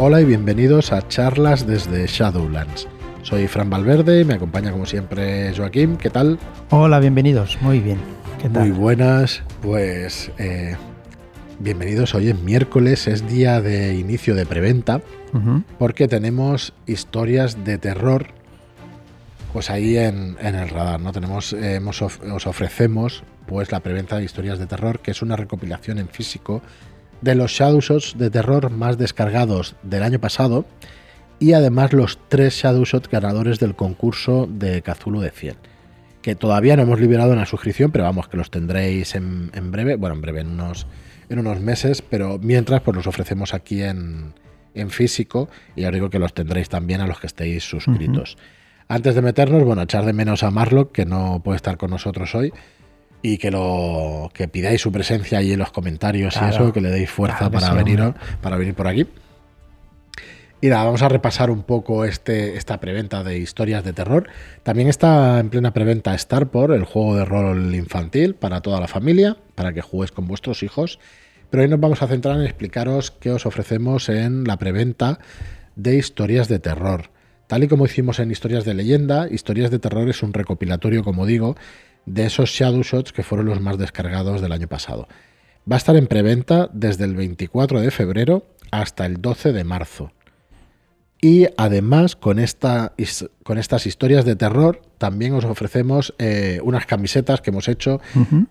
Hola y bienvenidos a charlas desde Shadowlands. Soy Fran Valverde y me acompaña como siempre Joaquín. ¿Qué tal? Hola, bienvenidos. Muy bien. ¿Qué tal? Muy buenas. Pues eh, bienvenidos. Hoy es miércoles, es día de inicio de preventa, porque tenemos historias de terror. Pues ahí en, en el radar, ¿no? Tenemos, eh, os ofrecemos pues la preventa de historias de terror, que es una recopilación en físico de los Shadowshots de terror más descargados del año pasado y además los tres Shadowshot ganadores del concurso de Cthulhu de 100 que todavía no hemos liberado en la suscripción pero vamos que los tendréis en, en breve bueno en breve en unos, en unos meses pero mientras pues los ofrecemos aquí en, en físico y os digo que los tendréis también a los que estéis suscritos. Antes de meternos bueno echar de menos a Marlock que no puede estar con nosotros hoy y que lo que pidáis su presencia ahí en los comentarios y eso, que le deis fuerza Claro para sí, venir para venir por aquí. Y nada, vamos a repasar un poco este, esta preventa de historias de terror. También está en plena preventa Starport, el juego de rol infantil para toda la familia, para que juguéis con vuestros hijos. Pero hoy nos vamos a centrar en explicaros qué os ofrecemos en la preventa de historias de terror. Tal y como hicimos en Historias de Leyenda, Historias de Terror es un recopilatorio, como digo, de esos Shadow Shots que fueron los más descargados del año pasado. Va a estar en preventa desde el 24 de febrero hasta el 12 de marzo. Y además, con, esta, con estas historias de terror, también os ofrecemos eh, unas camisetas que hemos hecho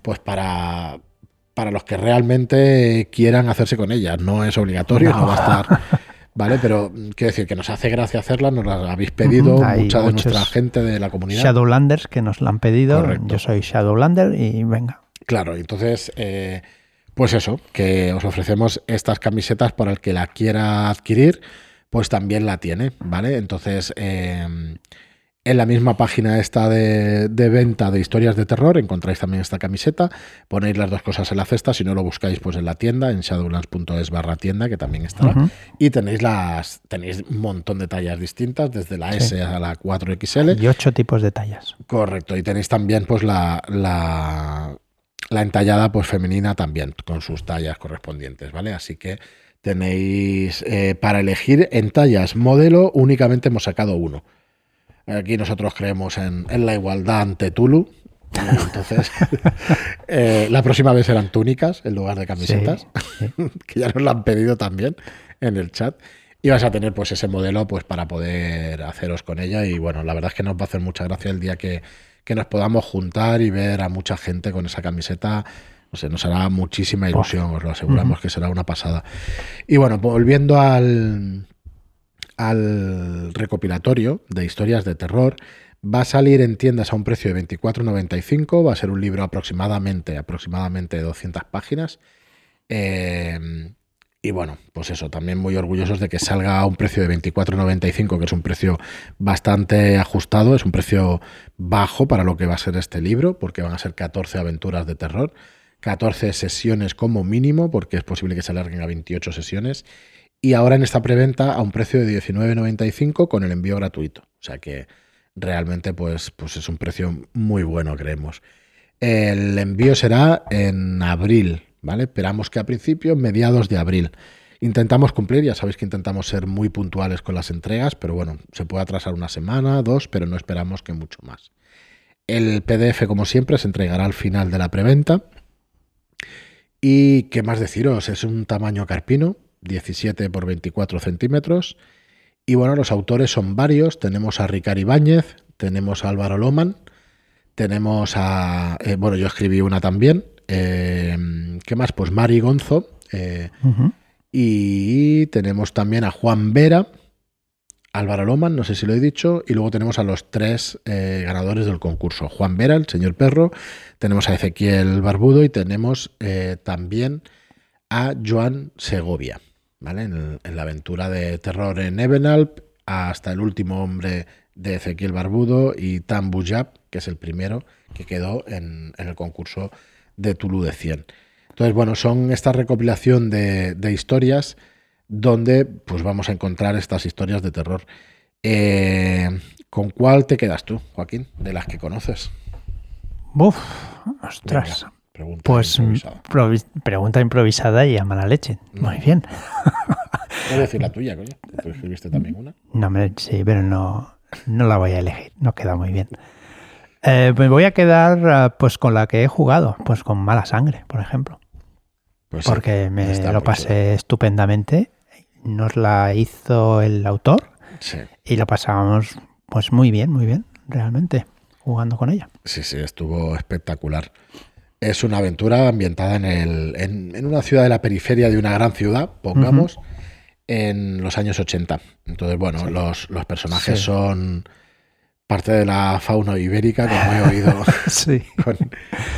pues para, para los que realmente quieran hacerse con ellas. No es obligatorio, no, No. va a estar. ¿Vale? Pero quiero decir que nos hace gracia hacerlas, nos las habéis pedido mucha de nuestra gente de la comunidad. Shadowlanders que nos la han pedido. Correcto. Yo soy Shadowlander y venga. Claro, entonces, eh, pues eso, que os ofrecemos estas camisetas para el que la quiera adquirir, pues también la tiene, ¿vale? Entonces, eh, en la misma página esta de, de venta de historias de terror encontráis también esta camiseta, ponéis las dos cosas en la cesta, si no lo buscáis pues en la tienda, en shadowlands.es barra tienda, que también estará. Ujú. Y tenéis las tenéis un montón de tallas distintas, desde la Sí. S a la 4XL. Y ocho tipos de tallas. Correcto, y tenéis también pues la, la, la entallada pues femenina también, con sus tallas correspondientes, ¿vale? Así que tenéis eh, para elegir en tallas modelo únicamente hemos sacado uno. Aquí nosotros creemos en, en la igualdad ante Tulu. Entonces, eh, la próxima vez serán túnicas en lugar de camisetas Sí, sí. que ya nos lo han pedido también en el chat. Y vas a tener pues ese modelo pues para poder haceros con ella. Y bueno, la verdad es que nos va a hacer mucha gracia el día que, que nos podamos juntar y ver a mucha gente con esa camiseta. No sé, nos hará muchísima ilusión, os lo aseguramos que será una pasada. Y bueno, volviendo al, al recopilatorio de historias de terror, va a salir en tiendas a un precio de 24,95. Va a ser un libro aproximadamente, aproximadamente de 200 páginas. Eh, y bueno, pues eso, también muy orgullosos de que salga a un precio de 24,95, que es un precio bastante ajustado, es un precio bajo para lo que va a ser este libro, porque van a ser 14 aventuras de terror, 14 sesiones como mínimo, porque es posible que se alarguen a 28 sesiones, y ahora en esta preventa a un precio de 19,95 con el envío gratuito. O sea que realmente pues, pues es un precio muy bueno, creemos. El envío será en abril, ¿vale? Esperamos que a principios, mediados de abril. Intentamos cumplir, ya sabéis que intentamos ser muy puntuales con las entregas, pero bueno, se puede atrasar una semana, dos, pero no esperamos que mucho más. El PDF, como siempre, se entregará al final de la preventa. Y qué más deciros, es un tamaño carpino, 17 por 24 centímetros. Y bueno, los autores son varios. Tenemos a Ricard Ibáñez, tenemos a Álvaro Loman, tenemos a. eh, bueno, yo escribí una también. eh, ¿Qué más? Pues Mari Gonzo. eh, y tenemos también a Juan Vera, Álvaro Loman, no sé si lo he dicho, y luego tenemos a los tres eh, ganadores del concurso. Juan Vera, el señor perro, tenemos a Ezequiel Barbudo y tenemos eh, también a Joan Segovia, ¿vale? En, la aventura de terror en Ebenalp, hasta el último hombre de Ezequiel Barbudo y Tan Bujab, que es el primero que quedó en, en el concurso de Tulu de 100. Entonces, bueno, son esta recopilación de, de historias donde pues vamos a encontrar estas historias de terror. Eh, ¿Con cuál te quedas tú, Joaquín, de las que conoces? Uf, ostras. Venga, pregunta Pues improvisada. provi- pregunta improvisada y a mala leche. Muy bien. Puedes decir la tuya, coño. Tú escribiste también una. No, hombre, sí, pero no, no la voy a elegir. No queda muy bien. Eh, me voy a quedar eh, pues con la que he jugado, pues con Mala Sangre, por ejemplo. Pues sí, porque me lo muy pasé estupendamente. Nos la hizo el autor Sí, y lo pasamos pues muy bien, muy bien, realmente, jugando con ella. sí, sí, estuvo espectacular. Es una aventura ambientada en, el, en, en una ciudad de la periferia de una gran ciudad, pongamos, en los años 80. Entonces, bueno, los, los personajes Sí. son parte de la fauna ibérica, como he oído Sí. con,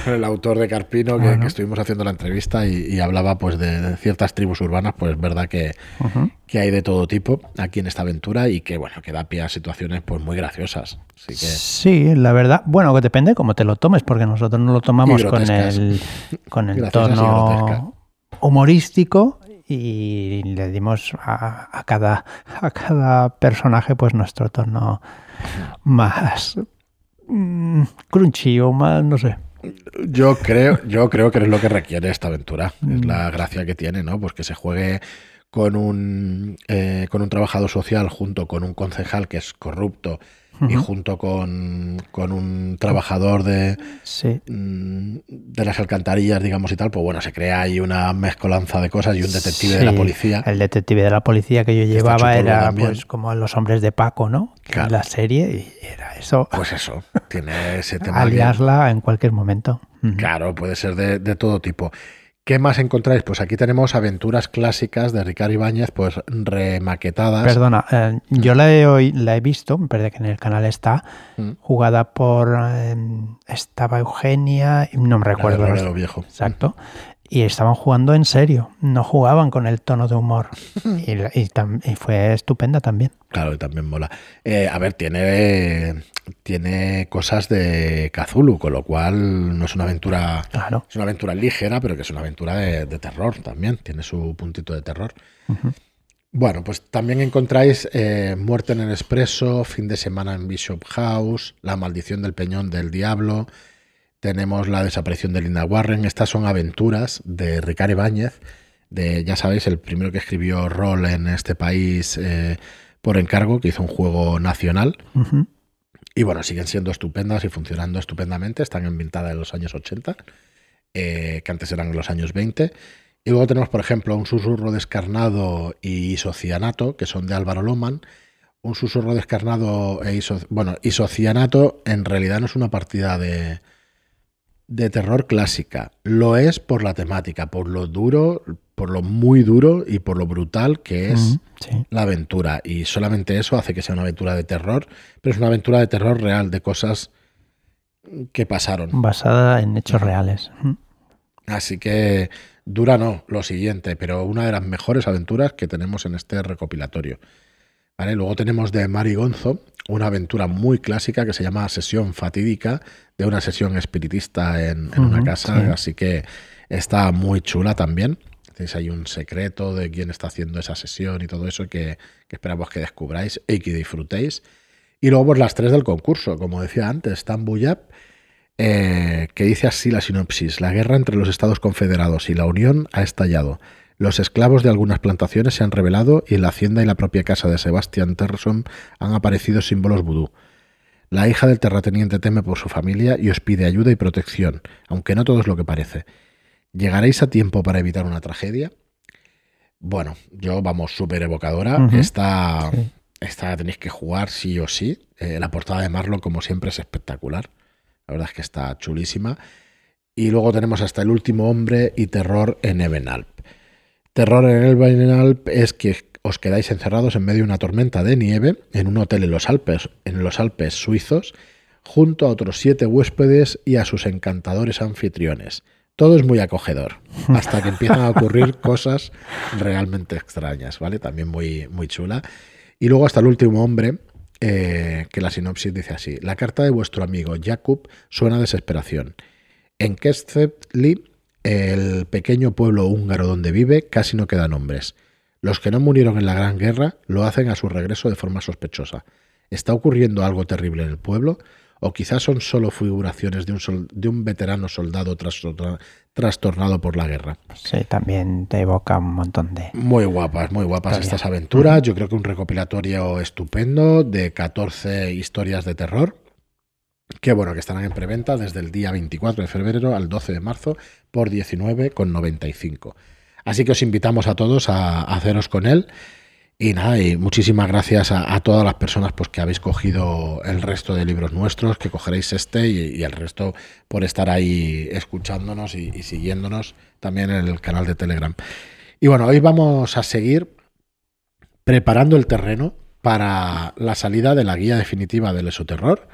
con el autor de Carpino, que, Bueno. que estuvimos haciendo la entrevista y, y hablaba pues de, de ciertas tribus urbanas, pues es verdad que, que hay de todo tipo aquí en esta aventura y que bueno, que da pie a situaciones pues muy graciosas. Así que Sí, la verdad, bueno, que depende cómo te lo tomes, porque nosotros no lo tomamos con el, con el tono humorístico y le dimos a, a cada, a cada personaje pues nuestro tono más mm, crunchy o más, no sé. yo creo, yo creo que es lo que requiere esta aventura. Es Mm. la gracia que tiene, ¿no? Pues que se juegue con un eh, con un trabajador social junto con un concejal que es corrupto y junto con, con un trabajador de, Sí, mm, de las alcantarillas, digamos y tal, pues bueno, se crea ahí una mezcolanza de cosas y un detective de la policía. El detective de la policía que yo llevaba era también. pues como los hombres de Paco, ¿no? Claro. En la serie y era eso, Pues eso, tiene ese tema. que- aliasla en cualquier momento. Claro, puede ser de, de todo tipo. ¿Qué más encontráis? Pues aquí tenemos aventuras clásicas de Ricardo Ibáñez, pues remaquetadas. Perdona, eh, yo la he, la he visto, me parece que en el canal está, Mm. jugada por... eh, estaba Eugenia, no me recuerdo. La de los- lo viejo. Exacto. Y estaban jugando en serio, no jugaban con el tono de humor. Y, la- y tam- y fue estupenda también. Claro, y también mola. Eh, a ver, tiene, tiene cosas de Cthulhu, con lo cual no es una aventura. Claro. Es una aventura ligera, pero que es una aventura de, de terror también. Tiene su puntito de terror. Bueno, pues también encontráis eh, Muerte en el Expreso, Fin de Semana en Bishop House, La Maldición del Peñón del Diablo. Tenemos La Desaparición de Linda Warren. Estas son aventuras de Ricardo Ibáñez, de, ya sabéis, el primero que escribió rol en este país eh, por encargo, que hizo un juego nacional. Y bueno, siguen siendo estupendas y funcionando estupendamente. Están ambientadas en los años 80, eh, que antes eran los años 20. Y luego tenemos, por ejemplo, un susurro descarnado y isocianato, que son de Álvaro Loman. Un susurro descarnado e iso, bueno, isocianato en realidad no es una partida de, de terror clásica. Lo es por la temática, por lo duro, por lo muy duro y por lo brutal que es. Sí. la aventura. Y solamente eso hace que sea una aventura de terror, pero es una aventura de terror real, de cosas que pasaron. Basada en hechos reales. Así que dura no, lo siguiente, pero una de las mejores aventuras que tenemos en este recopilatorio. ¿Vale? Luego tenemos de Mari Gonzo una aventura muy clásica que se llama Sesión Fatídica, de una sesión espiritista en, en una casa, sí. así que está muy chula también. Tenéis ahí un secreto de quién está haciendo esa sesión y todo eso que, que esperamos que descubráis y que disfrutéis. Y luego pues las tres del concurso, como decía antes, Tambuyap, eh, que dice así la sinopsis. La guerra entre los Estados Confederados y la Unión ha estallado. Los esclavos de algunas plantaciones se han revelado y en la hacienda y la propia casa de Sebastian Terson han aparecido símbolos vudú. La hija del terrateniente teme por su familia y os pide ayuda y protección, aunque no todo es lo que parece. ¿Llegaréis a tiempo para evitar una tragedia? Bueno, yo, vamos, súper evocadora. Esta, Sí. esta la tenéis que jugar sí o sí. Eh, la portada de Marlon, como siempre, es espectacular. La verdad es que está chulísima. Y luego tenemos hasta el último hombre y terror en Ebenalp. Terror en Ebenalp es que os quedáis encerrados en medio de una tormenta de nieve en un hotel en los Alpes, en los Alpes suizos, junto a otros siete huéspedes y a sus encantadores anfitriones. Todo es muy acogedor, hasta que empiezan a ocurrir cosas realmente extrañas, ¿vale? También muy, muy chula. Y luego hasta el último hombre, eh, que la sinopsis dice así. La carta de vuestro amigo Jakub suena a desesperación. En Keszthely, el pequeño pueblo húngaro donde vive, casi no quedan hombres. Los que no murieron en la Gran Guerra lo hacen a su regreso de forma sospechosa. ¿Está ocurriendo algo terrible en el pueblo? O quizás son solo figuraciones de un, sol- de un veterano soldado trastorna- trastornado por la guerra. Sí, también te evoca un montón de... Muy guapas, muy guapas Historia. estas aventuras. Yo creo que un recopilatorio estupendo de 14 historias de terror. Que bueno, que estarán en preventa desde el día 24 de febrero al 12 de marzo por 19,95. Así que os invitamos a todos a, haceros con él. Y nada, y muchísimas gracias a, todas las personas pues, que habéis cogido el resto de libros nuestros, que cogeréis este y, y el resto por estar ahí escuchándonos y, y siguiéndonos también en el canal de Telegram. Y bueno, hoy vamos a seguir preparando el terreno para la salida de la guía definitiva del esoterror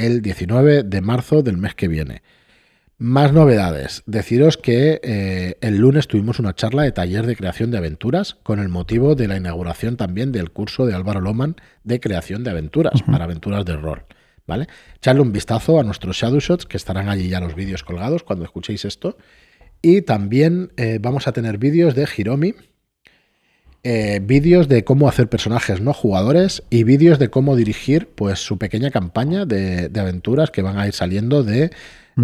el 19 de marzo del mes que viene. Más novedades. Deciros que eh, el lunes tuvimos una charla de taller de creación de aventuras con el motivo de la inauguración también del curso de Álvaro Loman de creación de aventuras para aventuras de rol. ¿Vale? Echarle un vistazo a nuestros Shadow Shots, que estarán allí ya los vídeos colgados cuando escuchéis esto. Y también eh, vamos a tener vídeos de Hiromi, eh, vídeos de cómo hacer personajes no jugadores y vídeos de cómo dirigir pues su pequeña campaña de, de aventuras que van a ir saliendo de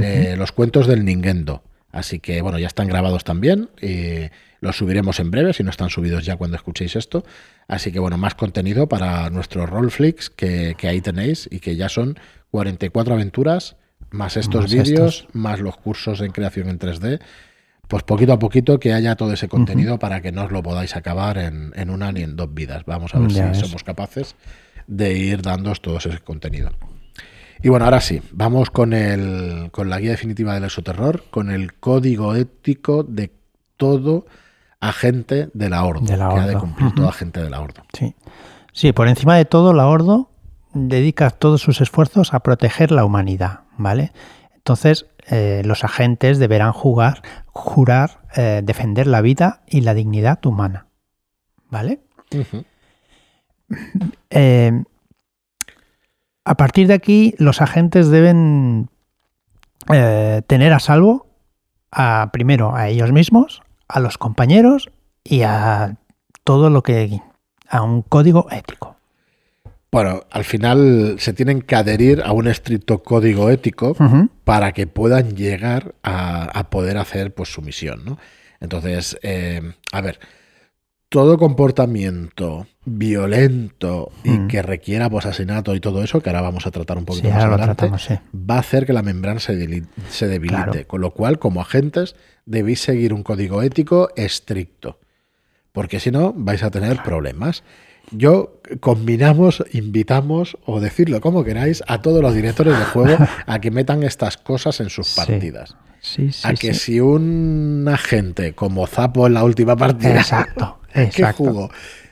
eh, los cuentos del Nintendo. Así que bueno, ya están grabados también y los subiremos en breve, si no están subidos ya cuando escuchéis esto. Así que bueno, más contenido para nuestros Rollflix que, que ahí tenéis y que ya son 44 aventuras, más estos Más vídeos, estos. más los cursos en creación en 3D. Pues poquito a poquito que haya todo ese contenido para que no os lo podáis acabar en, en una ni en dos vidas. Vamos a ver Ya si somos capaces de ir dándoos todo ese contenido. Y bueno, ahora sí, vamos con, el, con la guía definitiva del exoterror, con el código ético de todo agente de la Ordo, De la que ha de cumplir todo Ujú. agente de la Ordo. Sí. sí, por encima de todo, la Ordo dedica todos sus esfuerzos a proteger la humanidad, ¿vale? Entonces, eh, los agentes deberán jugar, jurar eh, defender la vida y la dignidad humana, ¿vale? Eh, a partir de aquí, los agentes deben tener a salvo a, primero a ellos mismos, a los compañeros y a todo lo que a un código ético. Bueno, al final se tienen que adherir a un estricto código ético para que puedan llegar a, a poder hacer pues su misión, ¿no? Entonces, eh, a ver, todo comportamiento violento y Mm. que requiera pues, asesinato y todo eso, que ahora vamos a tratar un poquito Sí, más adelante, tratamos, sí. va a hacer que la membrana se, se debilite. Claro. Con lo cual, como agentes, debéis seguir un código ético estricto. Porque si no, vais a tener problemas. Yo combinamos, invitamos, o decirlo como queráis, a todos los directores de juego a que metan estas cosas en sus Sí. partidas. Sí, sí, a que si un agente, como Zapo en la última partida, Exacto, que exacto. jugó,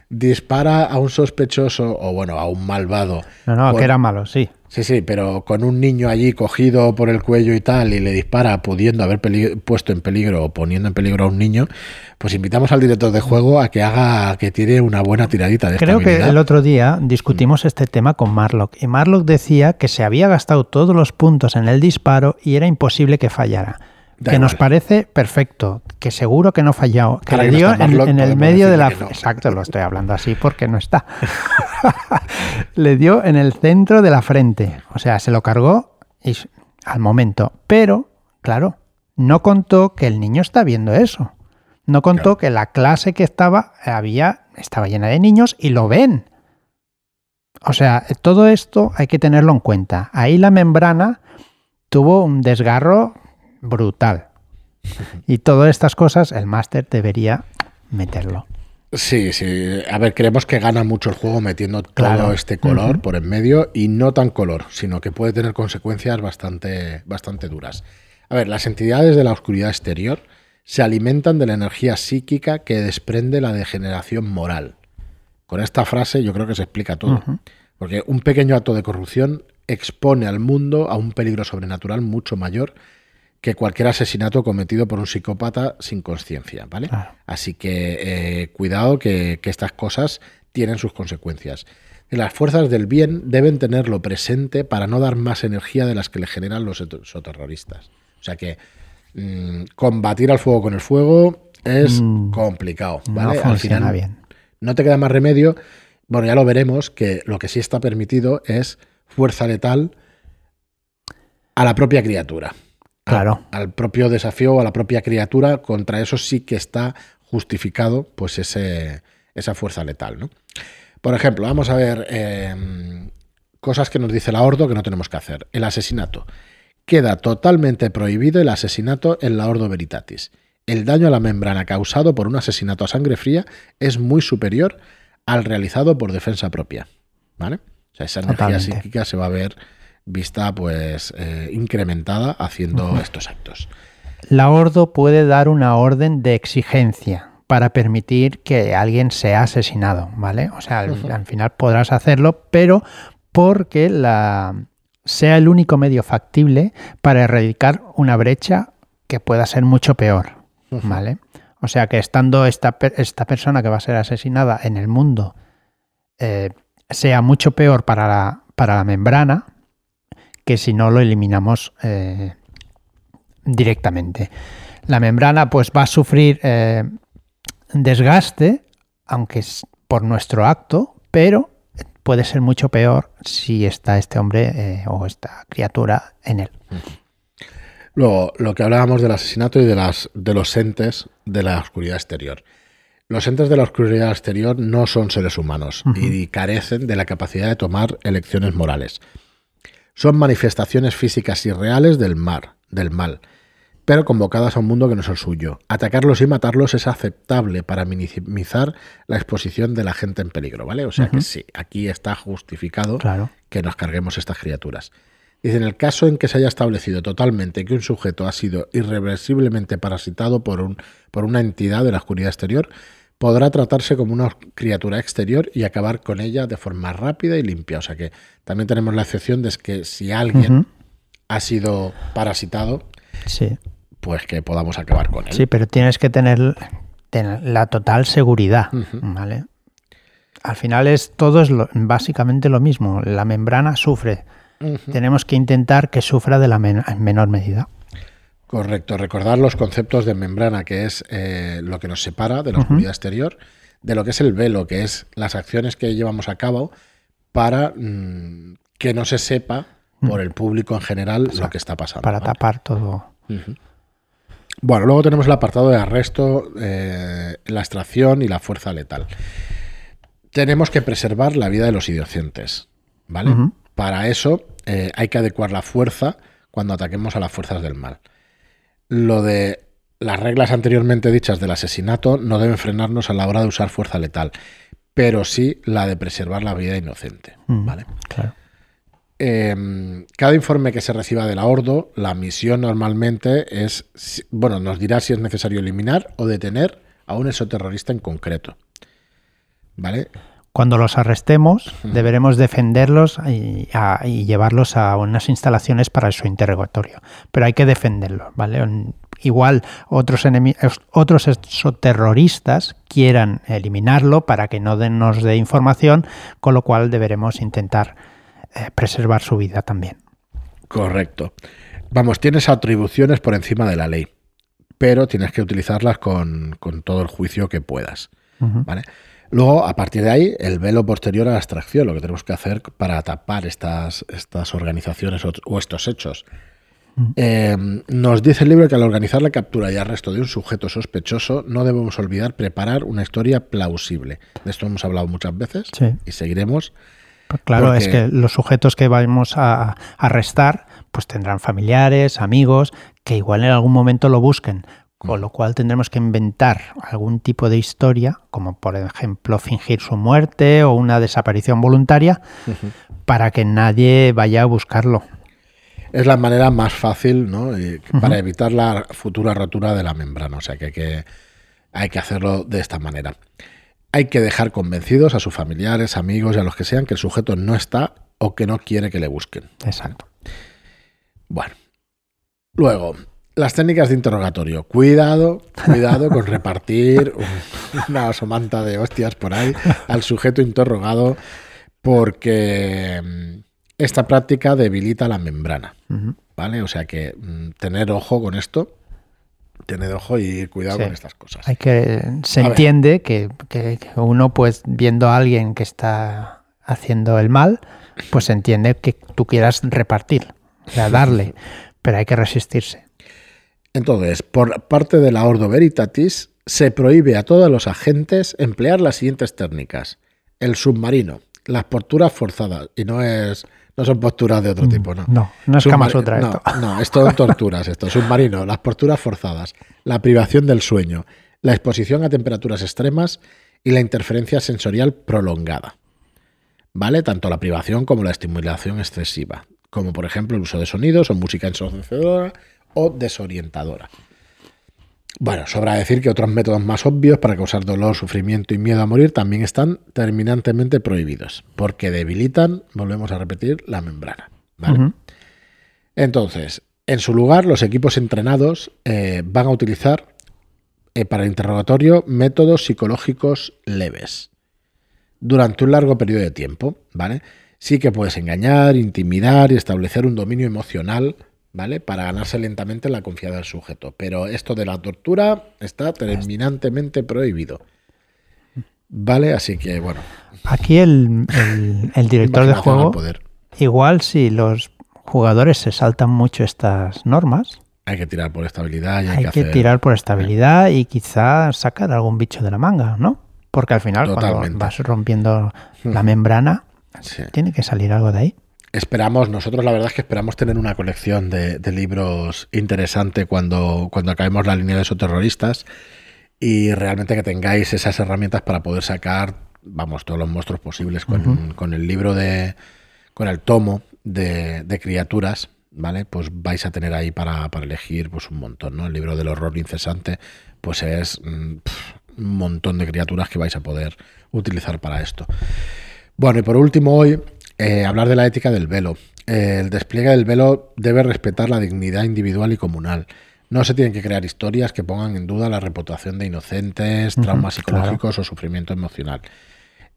dispara a un sospechoso, o bueno, a un malvado, No, no, Por- que era malo, sí. Sí, sí, pero con un niño allí cogido por el cuello y tal, y le dispara pudiendo haber puesto en peligro o poniendo en peligro a un niño, pues invitamos al director de juego a que haga, que tire una buena tiradita de Creo que el otro día discutimos este tema con Marlock y Marlock decía que se había gastado todos los puntos en el disparo y era imposible que fallara. Da que nos parece perfecto, que seguro que no falló, que Ahora le no dio en, el medio de la... no. Exacto, lo estoy hablando así porque no está. le dio en el centro de la frente, o sea, se lo cargó y al momento. Pero, claro, no contó que el niño está viendo eso. No contó Claro. que la clase que estaba había estaba llena de niños y lo ven. O sea, todo esto hay que tenerlo en cuenta. Ahí la membrana tuvo un desgarro brutal. Y todas estas cosas el máster debería meterlo. Sí, sí. A ver, creemos que gana mucho el juego metiendo Claro. todo este color por en medio y no tan color, sino que puede tener consecuencias bastante, bastante duras. A ver, las entidades de la oscuridad exterior se alimentan de la energía psíquica que desprende la degeneración moral. Con esta frase yo creo que se explica todo. Porque un pequeño acto de corrupción expone al mundo a un peligro sobrenatural mucho mayor que cualquier asesinato cometido por un psicópata sin conciencia, ¿vale? Así que eh, cuidado que, que estas cosas tienen sus consecuencias. Las fuerzas del bien deben tenerlo presente para no dar más energía de las que le generan los soterroristas. O sea que mm, combatir al fuego con el fuego es Mm, complicado, No ¿vale? Al funciona final bien. no te queda más remedio. Bueno, ya lo veremos, que lo que sí está permitido es fuerza letal a la propia criatura. Claro. Al, al propio desafío o a la propia criatura, contra eso sí que está justificado pues ese, esa fuerza letal. ¿no? Por ejemplo, vamos a ver eh, cosas que nos dice la Ordo que no tenemos que hacer. El asesinato. Queda totalmente prohibido el asesinato en la Ordo Veritatis. El daño a la membrana causado por un asesinato a sangre fría es muy superior al realizado por defensa propia. ¿Vale? O sea, esa energía Totalmente. psíquica se va a ver vista pues eh, incrementada haciendo estos actos. La Ordo puede dar una orden de exigencia para permitir que alguien sea asesinado, ¿vale? O sea, al, final podrás hacerlo, pero porque la, sea el único medio factible para erradicar una brecha que pueda ser mucho peor. ¿vale? O sea, que estando esta, esta persona que va a ser asesinada en el mundo eh, sea mucho peor para la, para la membrana que si no lo eliminamos eh, directamente. La membrana pues va a sufrir eh, desgaste, aunque es por nuestro acto, pero puede ser mucho peor si está este hombre eh, o esta criatura en él. Luego, lo que hablábamos del asesinato y de, las, de los entes de la oscuridad exterior. Los entes de la oscuridad exterior no son seres humanos y carecen de la capacidad de tomar elecciones morales. Son manifestaciones físicas y reales del mar, del mal, pero convocadas a un mundo que no es el suyo. Atacarlos y matarlos es aceptable para minimizar la exposición de la gente en peligro, ¿vale? O sea que sí, aquí está justificado Claro. que nos carguemos estas criaturas. Dice, en el caso en que se haya establecido totalmente que un sujeto ha sido irreversiblemente parasitado por, un, por una entidad de la oscuridad exterior, podrá tratarse como una criatura exterior y acabar con ella de forma rápida y limpia. O sea que también tenemos la excepción de que si alguien ha sido parasitado, Sí. pues que podamos acabar con él. Sí, pero tienes que tener, tener la total seguridad. ¿vale? Al final es todo es lo- básicamente lo mismo. La membrana sufre. Tenemos que intentar que sufra de la men- en menor medida. Correcto, recordar los conceptos de membrana, que es eh, lo que nos separa de la oscuridad exterior, de lo que es el velo, que es las acciones que llevamos a cabo para mm, que no se sepa por el público en general lo que está pasando. Para ¿vale? tapar todo. Bueno, luego tenemos el apartado de arresto, eh, la extracción y la fuerza letal. Tenemos que preservar la vida de los inocentes, ¿vale? Para eso eh, hay que adecuar la fuerza cuando ataquemos a las fuerzas del mal. Lo de las reglas anteriormente dichas del asesinato no deben frenarnos a la hora de usar fuerza letal, pero sí la de preservar la vida inocente, Mm, ¿vale? Claro. Eh, cada informe que se reciba de la Ordo, la misión normalmente es, bueno, nos dirá si es necesario eliminar o detener a un exoterrorista en concreto. ¿Vale? Cuando los arrestemos, deberemos defenderlos y, a- y llevarlos a unas instalaciones para su interrogatorio. Pero hay que defenderlos, ¿vale? Igual otros, otros exoterroristas quieran eliminarlo para que no nos dé información, con lo cual deberemos intentar eh, preservar su vida también. Correcto. Vamos, tienes atribuciones por encima de la ley, pero tienes que utilizarlas con, con todo el juicio que puedas. ¿vale? Luego, a partir de ahí, el velo posterior a la extracción, lo que tenemos que hacer para tapar estas, estas organizaciones o, o estos hechos. Mm. Eh, nos dice el libro que al organizar la captura y arresto de un sujeto sospechoso, no debemos olvidar preparar una historia plausible. De esto hemos hablado muchas veces Sí. y seguiremos. Pues Claro, Porque- es que los sujetos que vamos a arrestar, pues tendrán familiares, amigos, que igual en algún momento lo busquen. Con lo cual tendremos que inventar algún tipo de historia, como por ejemplo fingir su muerte o una desaparición voluntaria, para que nadie vaya a buscarlo. Es la manera más fácil ¿no? Y para evitar la futura rotura de la membrana. O sea que hay, que hay que hacerlo de esta manera. Hay que dejar convencidos a sus familiares, amigos y a los que sean que el sujeto no está o que no quiere que le busquen. Exacto. Bueno. Luego, las técnicas de interrogatorio. Cuidado, cuidado con repartir un- una somanta de hostias por ahí al sujeto interrogado porque mm, esta práctica debilita la membrana. ¿Vale? O sea que mm, tener ojo con esto, tener ojo y cuidado Sí. con estas cosas. Hay que se A entiende que, que- que uno, pues, viendo a alguien que está haciendo el mal, pues entiende que tú quieras repartir, O sea, darle, pero hay que resistirse. Entonces, por parte de la Ordo Veritatis, se prohíbe a todos los agentes emplear las siguientes técnicas. El submarino, las posturas forzadas, y no es no son posturas de otro tipo, ¿no? No, no es Kama Sutra no, esto. No, es todo torturas esto. Submarino, las posturas forzadas, la privación del sueño, la exposición a temperaturas extremas y la interferencia sensorial prolongada. ¿Vale? Tanto la privación como la estimulación excesiva, como por ejemplo el uso de sonidos o música ensordecedora o desorientadora. Bueno, sobra decir que otros métodos más obvios para causar dolor, sufrimiento y miedo a morir también están terminantemente prohibidos, porque debilitan, volvemos a repetir, la membrana. Entonces, en su lugar, los equipos entrenados eh, van a utilizar eh, para el interrogatorio métodos psicológicos leves durante un largo periodo de tiempo, ¿vale? Sí que puedes engañar, intimidar y establecer un dominio emocional ¿vale? Para ganarse lentamente la confianza del sujeto. Pero esto de la tortura está terminantemente prohibido. ¿Vale? Así que, bueno. Aquí el, director de juego, igual si los jugadores se saltan mucho estas normas. Hay que tirar por estabilidad. Y hay, que, tirar por estabilidad y quizá sacar algún bicho de la manga, ¿no? Porque al final, cuando vas rompiendo la membrana, tiene que salir algo de ahí. Esperamos, nosotros la verdad es que esperamos tener una colección de, libros interesante cuando, cuando acabemos la línea de esos terroristas y realmente que tengáis esas herramientas para poder sacar, vamos, todos los monstruos posibles con, el libro de, con el tomo de, criaturas, ¿vale? Pues vais a tener ahí para, elegir pues un montón, ¿no? El libro del horror incesante, pues es mm, un montón de criaturas que vais a poder utilizar para esto. Bueno, y por último hoy eh, hablar de la ética del velo. Eh, el despliegue del velo debe respetar la dignidad individual y comunal. No se tienen que crear historias que pongan en duda la reputación de inocentes, traumas psicológicos o sufrimiento emocional.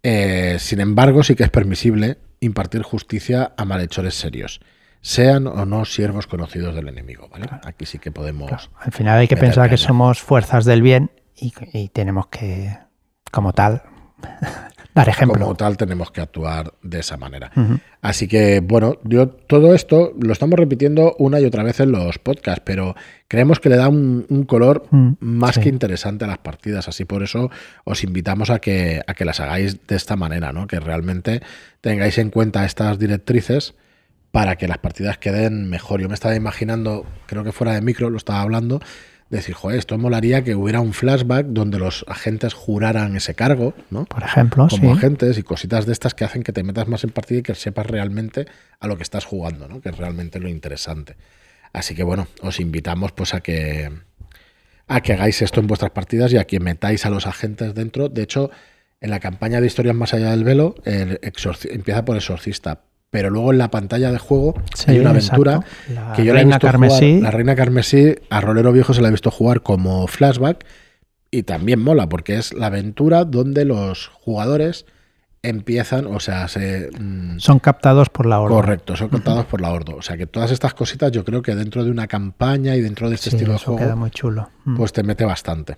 Eh, sin embargo, sí que es permisible impartir justicia a malhechores serios, sean o no siervos conocidos del enemigo. Aquí sí que podemos. Al final hay que pensar que somos fuerzas del bien y tenemos que, como tal, como tal, tenemos que actuar de esa manera. Así que, bueno, yo todo esto lo estamos repitiendo una y otra vez en los podcasts, pero creemos que le da un, color mm, más que interesante a las partidas. Así por eso os invitamos a que, a que las hagáis de esta manera, ¿no? Que realmente tengáis en cuenta estas directrices para que las partidas queden mejor. Yo me estaba imaginando, creo que fuera de micro, lo estaba hablando decir, joder, esto molaría que hubiera un flashback donde los agentes juraran ese cargo, ¿no? Por ejemplo, Como agentes y cositas de estas que hacen que te metas más en partida y que sepas realmente a lo que estás jugando, ¿no? Que es realmente lo interesante. Así que bueno, os invitamos pues a que a que hagáis esto en vuestras partidas y a que metáis a los agentes dentro. De hecho, en la campaña de historias más allá del velo, el empieza por exorcista, pero luego en la pantalla de juego hay una aventura que yo la he visto Carmesí. jugar, la Reina Carmesí, a Rolero Viejo se la he visto jugar como flashback y también mola porque es la aventura donde los jugadores empiezan, o sea, se... Mm, son captados por la Ordo. Correcto, son captados por la Ordo. O sea, que todas estas cositas yo creo que dentro de una campaña y dentro de este estilo de juego... queda muy chulo. Pues te mete bastante.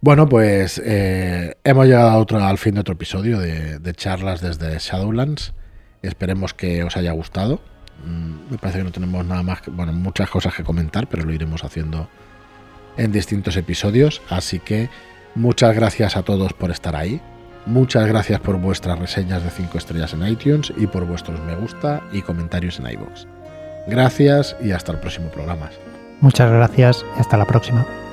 Bueno, pues eh, hemos llegado a otro, al fin de otro episodio de, de charlas desde Shadowlands. Esperemos que os haya gustado. Mm, me parece que no tenemos nada más, bueno, muchas cosas que comentar, pero lo iremos haciendo en distintos episodios. Así que muchas gracias a todos por estar ahí. Muchas gracias por vuestras reseñas de 5 estrellas en iTunes y por vuestros me gusta y comentarios en iVoox. Gracias y hasta el próximo programa. Muchas gracias y hasta la próxima.